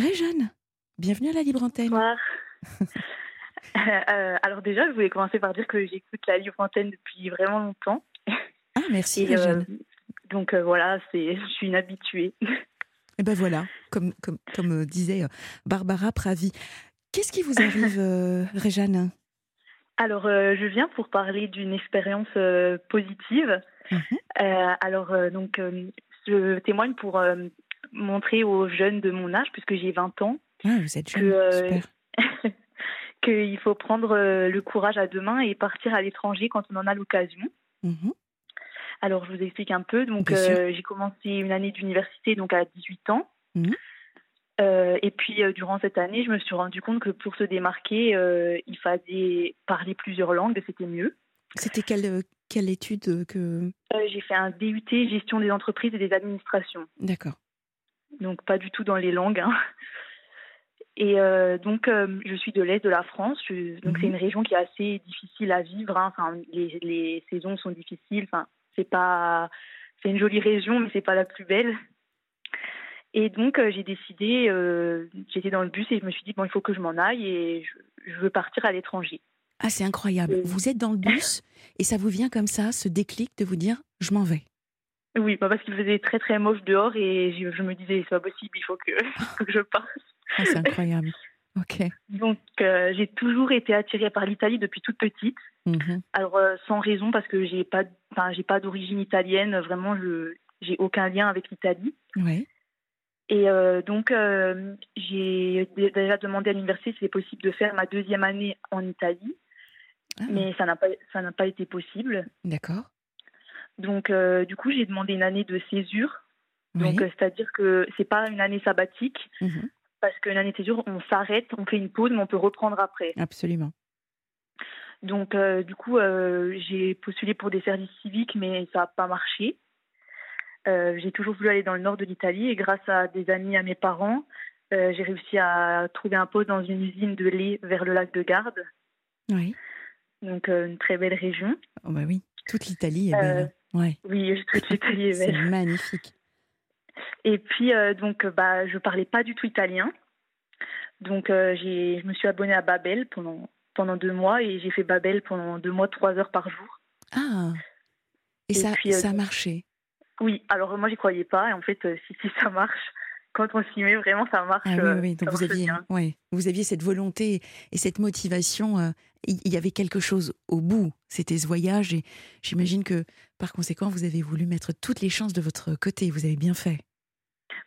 Réjeanne, bienvenue à la Libre Antenne. Bonsoir. Euh, alors déjà, je voulais commencer par dire que j'écoute la Libre Antenne depuis vraiment longtemps. Ah, merci Et, euh, donc euh, voilà, c'est, je suis une habituée. Et ben voilà, comme, comme, comme euh, disait Barbara Pravi. Qu'est-ce qui vous arrive, Réjeanne? Alors euh, je viens pour parler d'une expérience euh, positive. Mhm. Euh, alors donc je témoigne pour montrer aux jeunes de mon âge, puisque j'ai 20 ans, Ah, vous êtes que, jeune, euh, qu'il faut prendre euh, le courage à deux mains et partir à l'étranger quand on en a l'occasion. Mhm. Alors, je vous explique un peu. Donc, euh, j'ai commencé une année d'université donc à 18 ans. Mhm. Euh, et puis, euh, durant cette année, je me suis rendu compte que pour se démarquer, il fallait parler plusieurs langues, et c'était mieux. C'était quelle, quelle étude que... J'ai fait un DUT gestion des entreprises et des administrations. D'accord. Donc, pas du tout dans les langues. hein. Et euh, donc, euh, je suis de l'Est de la France. Je- donc, Mhm. c'est une région qui est assez difficile à vivre. hein. Enfin, les, les saisons sont difficiles. Enfin, c'est pas, c'est une jolie région, mais c'est pas la plus belle. Et donc, euh, j'ai décidé, j'étais dans le bus et je me suis dit, bon, il faut que je m'en aille et je, je veux partir à l'étranger. Ah, c'est incroyable. Vous êtes dans le bus et ça vous vient comme ça, ce déclic de vous dire je m'en vais. Oui, bah, parce qu'il faisait très très moche dehors et je, je me disais, c'est pas possible, il faut que, faut que je parte. Ah, c'est incroyable. Ok. Donc, euh, j'ai toujours été attirée par l'Italie depuis toute petite. Mhm. Alors, euh, sans raison, parce que j'ai pas, j'ai pas d'origine italienne. Vraiment, je, j'ai aucun lien avec l'Italie. Ouais. Et euh, donc, j'ai dé- déjà demandé à l'université si c'était possible de faire ma deuxième année en Italie, Ah, mais ça n'a pas, ça n'a pas été possible. D'accord. Donc, euh, du coup, j'ai demandé une année de césure. Donc, euh, c'est-à-dire que c'est pas une année sabbatique, Mhm. parce qu'une année de césure, on s'arrête, on fait une pause, mais on peut reprendre après. Absolument. Donc, euh, du coup, euh, j'ai postulé pour des services civiques, mais ça n'a pas marché. Euh, j'ai toujours voulu aller dans le nord de l'Italie et grâce à des amis à mes parents, j'ai réussi à trouver un poste dans une usine de lait vers le lac de Garde, Oui. donc une très belle région. Oh, bah oui. Toute l'Italie est belle. Ouais. Oui, toute l'Italie est C'est magnifique. Et puis, euh, donc, bah, je parlais pas du tout italien. Donc, euh, je me suis abonnée à Babel pendant, pendant deux mois et j'ai fait Babel pendant deux mois, trois heures par jour. Ah. Et, Et ça, puis, euh, ça a marché? Oui, alors moi, j'y croyais pas. Et en fait, euh, si, si ça marche, quand on s'y met, vraiment, ça marche. Ah oui, euh, oui. Donc ça vous aviez, bien. ouais, vous aviez cette volonté et cette motivation. euh, Il y avait quelque chose au bout. C'était ce voyage et j'imagine que par conséquent, vous avez voulu mettre toutes les chances de votre côté. Vous avez bien fait.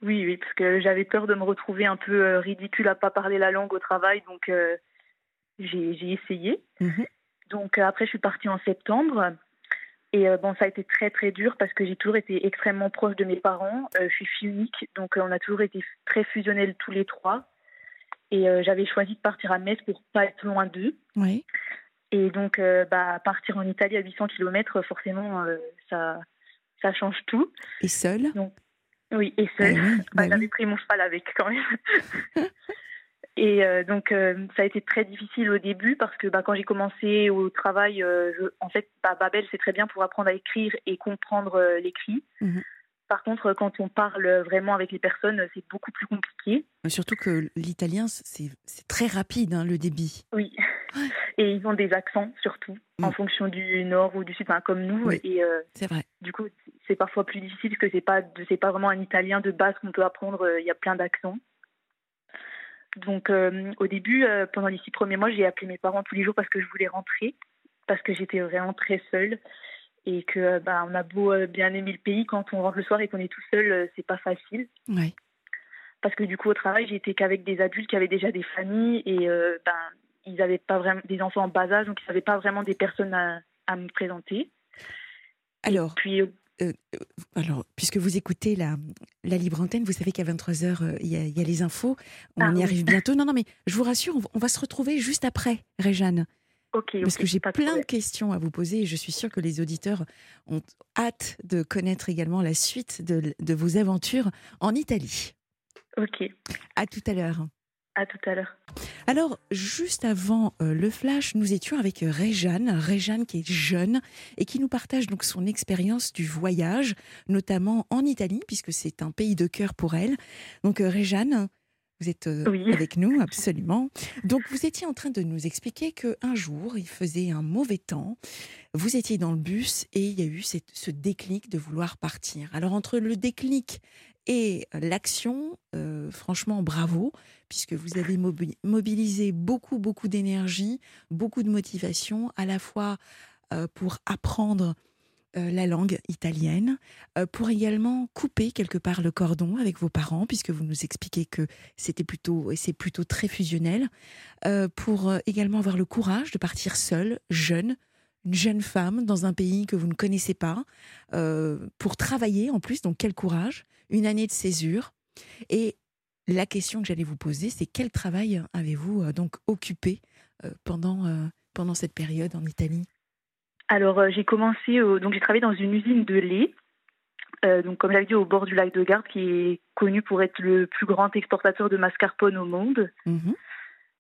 Oui, oui, parce que j'avais peur de me retrouver un peu euh, ridicule à pas parler la langue au travail. Donc, euh, j'ai, essayé. Mhm. Donc, après, je suis partie en septembre. Et euh, bon, ça a été très très dur parce que j'ai toujours été extrêmement proche de mes parents. Euh, je suis fille unique, donc euh, on a toujours été très fusionnels tous les trois. Et j'avais choisi de partir à Metz pour pas être loin d'eux. Oui. Et donc, bah, partir en Italie à 800 km, forcément, ça, ça change tout. Et seul Oui, et Ah seul. oui, Bah, bah J'avais oui. pris mon cheval avec quand même. Et euh, donc, euh, ça a été très difficile au début parce que bah, quand j'ai commencé au travail, euh, je- en fait, bah, Babel, c'est très bien pour apprendre à écrire et comprendre l'écrit. Mhm. Par contre, quand on parle vraiment avec les personnes, c'est beaucoup plus compliqué. Surtout que l'italien, c'est très rapide, hein, le débit. Oui. Ouais. Et ils ont des accents, surtout, en Mm. fonction du nord ou du sud, enfin, comme nous. Oui. Et C'est vrai. du coup, c'est parfois plus difficile parce que c'est pas, pas vraiment un italien de base qu'on peut apprendre. Il y a plein d'accents. Donc, euh, au début, euh, pendant les six premiers mois, j'ai appelé mes parents tous les jours parce que je voulais rentrer, parce que j'étais vraiment très seule et que euh, bah, on a beau bien aimer le pays, quand on rentre le soir et qu'on est tout seul, c'est pas facile. Ouais. Parce que du coup, au travail, j'étais qu'avec des adultes qui avaient déjà des familles et euh, ben, ils n'avaient pas vraiment des enfants en bas âge, donc ils n'avaient pas vraiment des personnes à, à me présenter. Alors, Puis, euh, euh, euh, alors, puisque vous écoutez la, la libre antenne, vous savez qu'à 23h, il y, a- il y a les infos. On Ah y oui. arrive bientôt. Non, non, mais je vous rassure, on va, on va se retrouver juste après, Réjeanne. ok, Parce que j'ai de plein de questions à vous poser et je suis sûre que les auditeurs ont hâte de connaître également la suite de, de vos aventures en Italie. Ok, À tout à l'heure. À tout à l'heure. Alors, juste avant euh, le flash, nous étions avec euh, Réjeanne, Réjeanne qui est jeune et qui nous partage donc son expérience du voyage, notamment en Italie, puisque c'est un pays de cœur pour elle. Donc, euh, Réjeanne, Vous êtes avec nous, absolument. Donc, vous étiez en train de nous expliquer qu'un jour, il faisait un mauvais temps. Vous étiez dans le bus et il y a eu ce déclic de vouloir partir. Alors, entre le déclic et l'action, franchement, bravo, puisque vous avez mobilisé beaucoup, beaucoup d'énergie, beaucoup de motivation, à la fois pour apprendre euh, la langue italienne, euh, pour également couper quelque part le cordon avec vos parents, puisque vous nous expliquez que c'était plutôt, et c'est plutôt très fusionnel, euh, pour également avoir le courage de partir seule, jeune, une jeune femme dans un pays que vous ne connaissez pas, pour travailler en plus, donc quel courage, une année de césure. Et la question que j'allais vous poser, c'est quel travail avez-vous donc occupé pendant, pendant cette période en Italie? Alors, euh, j'ai commencé, donc j'ai travaillé dans une usine de lait, euh, donc comme j'avais dit, au bord du lac de Garde, qui est connu pour être le plus grand exportateur de mascarpone au monde. Mhm.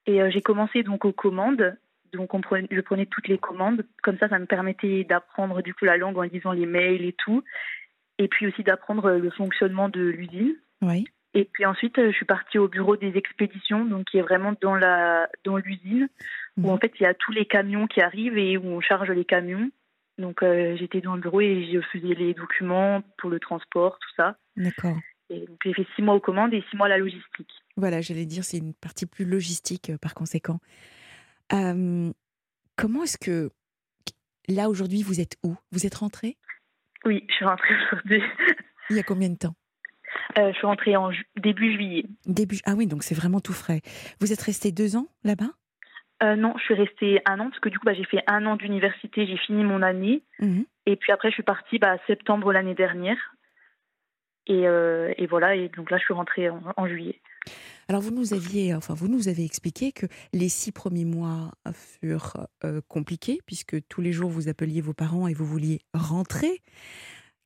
Et euh, j'ai commencé donc aux commandes. Donc, on prenait, je prenais toutes les commandes. Comme ça, ça me permettait d'apprendre du coup la langue en lisant les mails et tout. Et puis aussi d'apprendre le fonctionnement de l'usine. Oui. Et puis ensuite, je suis partie au bureau des expéditions, donc qui est vraiment dans la dans l'usine, où en mhm. fait il y a tous les camions qui arrivent et où on charge les camions. Donc euh, j'étais dans le bureau et je faisais les documents pour le transport, tout ça. D'accord. Et donc j'ai fait six mois aux commandes et six mois à la logistique. Voilà, j'allais dire c'est une partie plus logistique euh, par conséquent. Euh, comment est-ce que là aujourd'hui vous êtes où? Vous êtes rentrée? Oui, je suis rentrée aujourd'hui. Il y a combien de temps Je suis rentrée en début juillet. Début ah oui donc c'est vraiment tout frais. Vous êtes restée deux ans là-bas? Euh, non, je suis restée un an parce que du coup, bah, j'ai fait un an d'université, j'ai fini mon année. Mhm. Et puis après, je suis partie bah, septembre l'année dernière. Euh, et, voilà, et donc là, je suis rentrée en, juillet. Alors, vous nous aviez, enfin, vous nous avez expliqué que les six premiers mois furent euh, compliqués puisque tous les jours vous appeliez vos parents et vous vouliez rentrer.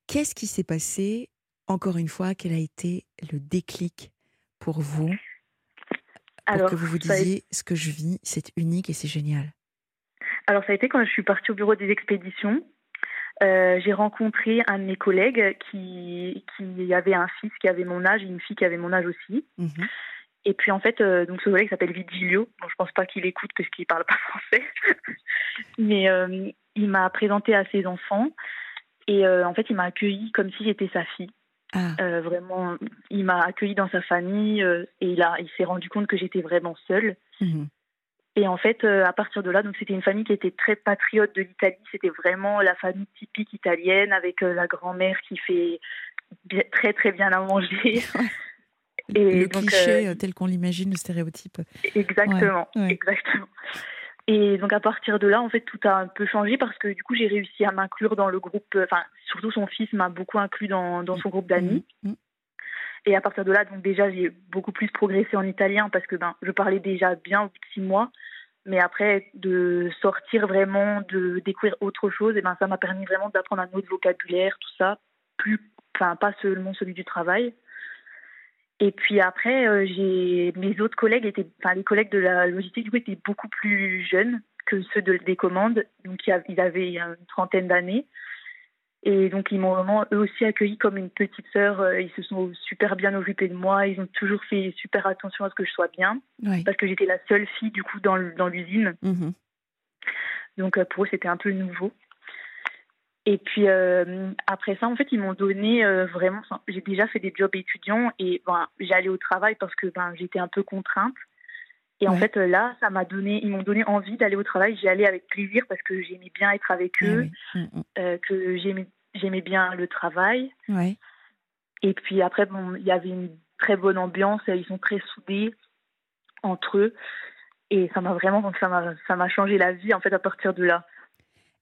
Qu'est-ce qui s'est passé Encore une fois, quel a été le déclic pour vous pour que vous vous disiez ce que je vis, c'est unique et c'est génial? Alors ça a été quand je suis partie au bureau des expéditions. Euh, j'ai rencontré un de mes collègues qui, qui avait un fils qui avait mon âge et une fille qui avait mon âge aussi. Mhm. Et puis en fait, euh, donc ce collègue s'appelle Vigilio. Bon, je pense pas qu'il écoute parce qu'il parle pas français, mais euh, il m'a présenté à ses enfants et en fait il m'a accueilli comme si j'étais sa fille. Ah. Euh, vraiment, il m'a accueilli dans sa famille euh, et il, a, il s'est rendu compte que j'étais vraiment seule. Mhm. Et en fait, euh, à partir de là, donc c'était une famille qui était très patriote de l'Italie. C'était vraiment la famille typique italienne avec la grand-mère qui fait très très bien à manger. Et le cliché tel qu'on l'imagine, le stéréotype. Exactement, exactement. Et donc à partir de là, en fait, tout a un peu changé parce que du coup, j'ai réussi à m'inclure dans le groupe. Euh, enfin, surtout son fils m'a beaucoup inclus dans, dans son groupe d'amis. Mm, mm. Et à partir de là, donc déjà, j'ai beaucoup plus progressé en italien parce que ben, je parlais déjà bien au bout de six mois. Mais après, de sortir vraiment, de découvrir autre chose, et ben, ça m'a permis vraiment d'apprendre un autre vocabulaire, tout ça. Plus, enfin, pas seulement celui du travail. Et puis après, euh, j'ai mes autres collègues étaient, enfin les collègues de la logistique du coup étaient beaucoup plus jeunes que ceux de, des commandes, donc ils avaient une trentaine d'années. Et donc ils m'ont vraiment eux aussi accueilli comme une petite sœur. Euh, ils se sont super bien occupés de moi. Ils ont toujours fait super attention à ce que je sois bien, parce que j'étais la seule fille du coup dans l'usine. Mmh donc euh, pour eux c'était un peu nouveau. Et puis euh, après ça, en fait, ils m'ont donné euh, vraiment. J'ai déjà fait des jobs étudiants et ben, j'allais au travail parce que ben, j'étais un peu contrainte. Et en fait, là, ça m'a donné, ils m'ont donné envie d'aller au travail. J'y allais avec plaisir parce que j'aimais bien être avec eh eux, mm, mm. Euh, que j'aimais, j'aimais bien le travail. Ouais. Et puis après, bon, il y avait une très bonne ambiance. Ils sont très soudés entre eux. Et ça m'a vraiment, donc ça m'a changé la vie en fait à partir de là.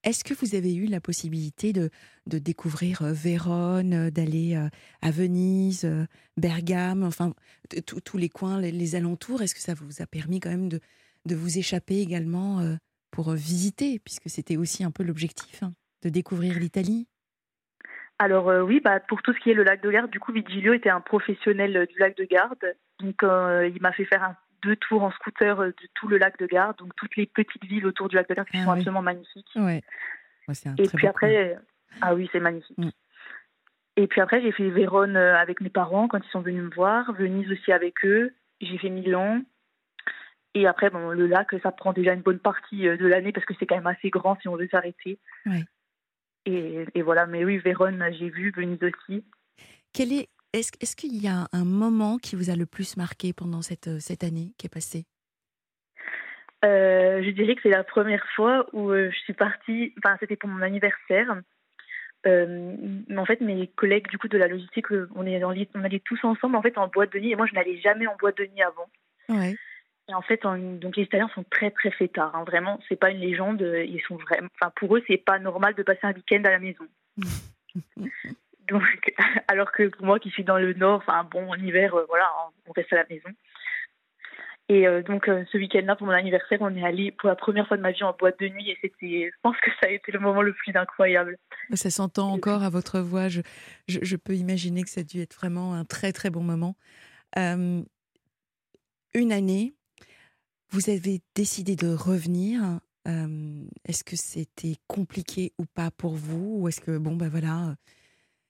Est-ce que vous avez eu la possibilité de, de découvrir euh, Vérone, euh, d'aller euh, à Venise, Bergame, enfin tous les coins, les, alentours? Est-ce que ça vous a permis quand même de, de vous échapper également pour visiter, puisque c'était aussi un peu l'objectif, hein, de découvrir l'Italie? Alors oui, bah, pour tout ce qui est le lac de Garde, du coup Vigilio était un professionnel du lac de Garde, donc il m'a fait faire un deux tours en scooter euh, de tout le lac de Garde, donc toutes les petites villes autour du lac de Garde qui ah sont absolument magnifiques. Ouais. et puis après, ah oui, c'est magnifique. Mm. Et puis après, j'ai fait Vérone euh, avec mes parents quand ils sont venus me voir, Venise aussi avec eux. j'ai fait Milan. Et après, bon, le lac, ça prend déjà une bonne partie de l'année parce que c'est quand même assez grand si on veut s'arrêter. Et, et, voilà, mais oui, Vérone, j'ai vu, Venise aussi. Quel est, est-ce, qu'il y a un moment qui vous a le plus marqué pendant cette, cette année qui est passée? Euh, je dirais que c'est la première fois où euh, je suis partie, enfin c'était pour mon anniversaire. Euh, en fait, mes collègues du coup de la logistique, on, est on allait tous ensemble en fait en boîte de nuit et moi je n'allais jamais en boîte de nuit avant. Ouais. Et en fait, donc les Italiens sont très très fêtards. Hein, vraiment, c'est pas une légende. Ils sont vraiment, enfin pour eux, c'est pas normal de passer un week-end à la maison. alors que pour moi qui suis dans le nord, enfin bon, en hiver, voilà, on reste à la maison. Et euh, donc euh, ce week-end-là, pour mon anniversaire, on est allé pour la première fois de ma vie en boîte de nuit et c'était, je pense que ça a été le moment le plus incroyable. Ça s'entend encore à votre voix. Je, je, peux imaginer que ça a dû être vraiment un très très bon moment. Euh, une année, vous avez décidé de revenir. est-ce que c'était compliqué ou pas pour vous? Ou est-ce que, bon, ben voilà,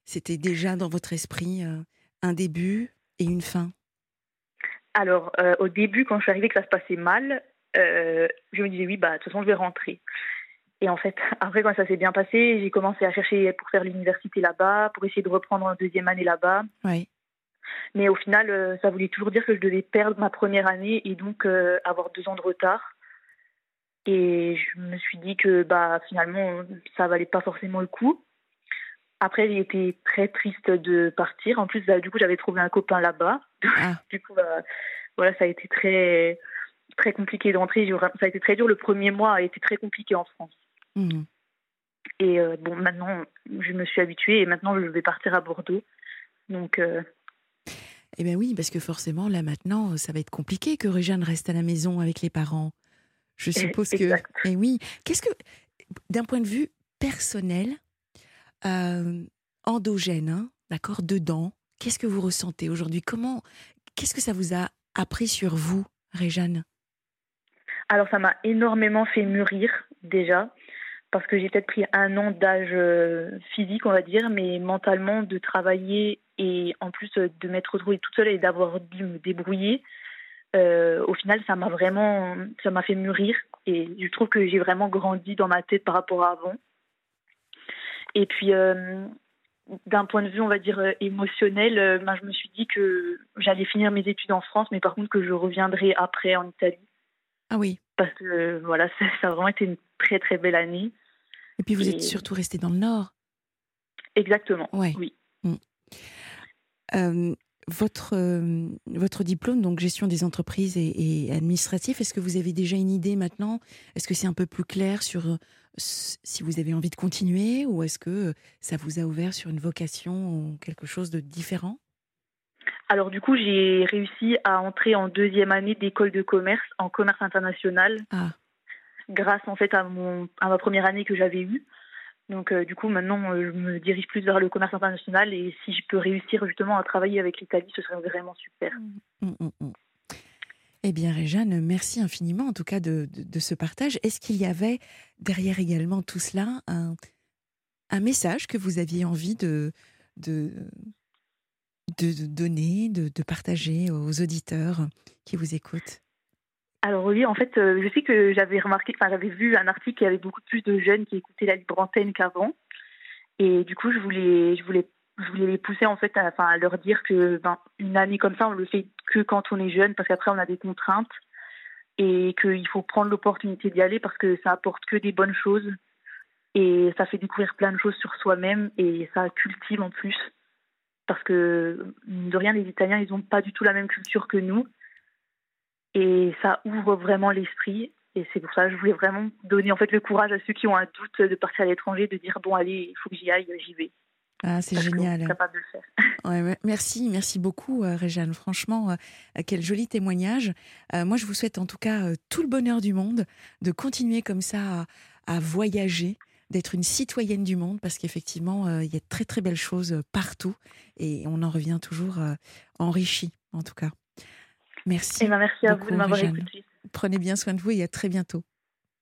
c'était déjà dans votre esprit un début et une fin? Alors, euh, au début, quand je suis arrivée, que ça se passait mal, euh, je me disais oui, bah, de toute façon, je vais rentrer. Et en fait, après, quand ça s'est bien passé, j'ai commencé à chercher pour faire l'université là-bas, pour essayer de reprendre une deuxième année là-bas. Oui. Mais au final, euh, ça voulait toujours dire que je devais perdre ma première année et donc avoir deux ans de retard. Et je me suis dit que bah, finalement, ça valait pas forcément le coup. Après, j'ai été très triste de partir. En plus, bah, du coup, j'avais trouvé un copain là-bas. Ah. du coup, bah, voilà, ça a été très, très compliqué d'entrer. Ça a été très dur. Le premier mois a été très compliqué en France. Mmh. Et euh, bon, maintenant, je me suis habituée et maintenant, je vais partir à Bordeaux. Donc. Euh... Eh bien oui, parce que forcément, là maintenant, ça va être compliqué que Réjeanne reste à la maison avec les parents. Je suppose que. Eh oui. Qu'est-ce que, d'un point de vue personnel, euh, endogène, hein, d'accord, dedans. Qu'est-ce que vous ressentez aujourd'hui? Comment, qu'est-ce que ça vous a appris sur vous, Réjeanne Alors, ça m'a énormément fait mûrir déjà, parce que j'ai peut-être pris un an d'âge euh, physique, on va dire, mais mentalement, de travailler et en plus euh, de m'être retrouvée toute seule et d'avoir dû me débrouiller. au final, ça m'a vraiment, ça fait mûrir et je trouve que j'ai vraiment grandi dans ma tête par rapport à avant. Et puis, euh, d'un point de vue, on va dire, euh, émotionnel, euh, ben, je me suis dit que j'allais finir mes études en France, mais par contre que je reviendrai après en Italie. Ah oui. Parce que voilà, ça, a vraiment été une très très belle année. Et puis vous êtes surtout resté dans le Nord. Exactement. Oui. Mm. votre, votre diplôme, donc gestion des entreprises et, et administratif, est-ce que vous avez déjà une idée maintenant? Est-ce que c'est un peu plus clair sur si vous avez envie de continuer ou est-ce que ça vous a ouvert sur une vocation ou quelque chose de différent? Alors du coup, j'ai réussi à entrer en deuxième année d'école de commerce en commerce international. Ah. Grâce en fait à mon à ma première année que j'avais eue. Donc du coup maintenant je me dirige plus vers le commerce international et si je peux réussir justement à travailler avec l'Italie, ce serait vraiment super. Mmh, mmh, mmh, eh bien, Réjeanne, merci infiniment en tout cas de, ce partage. Est-ce qu'il y avait derrière également tout cela un, message que vous aviez envie de, donner, de, partager aux auditeurs qui vous écoutent? Alors oui, en fait, euh, je sais que j'avais remarqué, enfin j'avais vu un article qui avait beaucoup plus de jeunes qui écoutaient la libre antenne qu'avant, et du coup je voulais, je voulais je voulais les pousser en fait à leur dire que ben, une année comme ça, on le fait que quand on est jeune, parce qu'après on a des contraintes et qu'il faut prendre l'opportunité d'y aller parce que ça apporte que des bonnes choses et ça fait découvrir plein de choses sur soi-même et ça cultive en plus parce que de rien, les Italiens, ils n'ont pas du tout la même culture que nous et ça ouvre vraiment l'esprit et c'est pour ça que je voulais vraiment donner en fait le courage à ceux qui ont un doute de partir à l'étranger, de dire bon allez, il faut que j'y aille, j'y vais. Ah, c'est génial. Capable de le faire. merci, merci beaucoup, euh, Réjeanne. Franchement, euh, quel joli témoignage. Euh, moi, je vous souhaite en tout cas tout le bonheur du monde, de continuer comme ça à, voyager, d'être une citoyenne du monde, parce qu'effectivement, il y a de très très belles choses partout, et on en revient toujours enrichi, en tout cas. Merci. Et eh ben, merci à vous de m'avoir écouté. Prenez bien soin de vous et à très bientôt.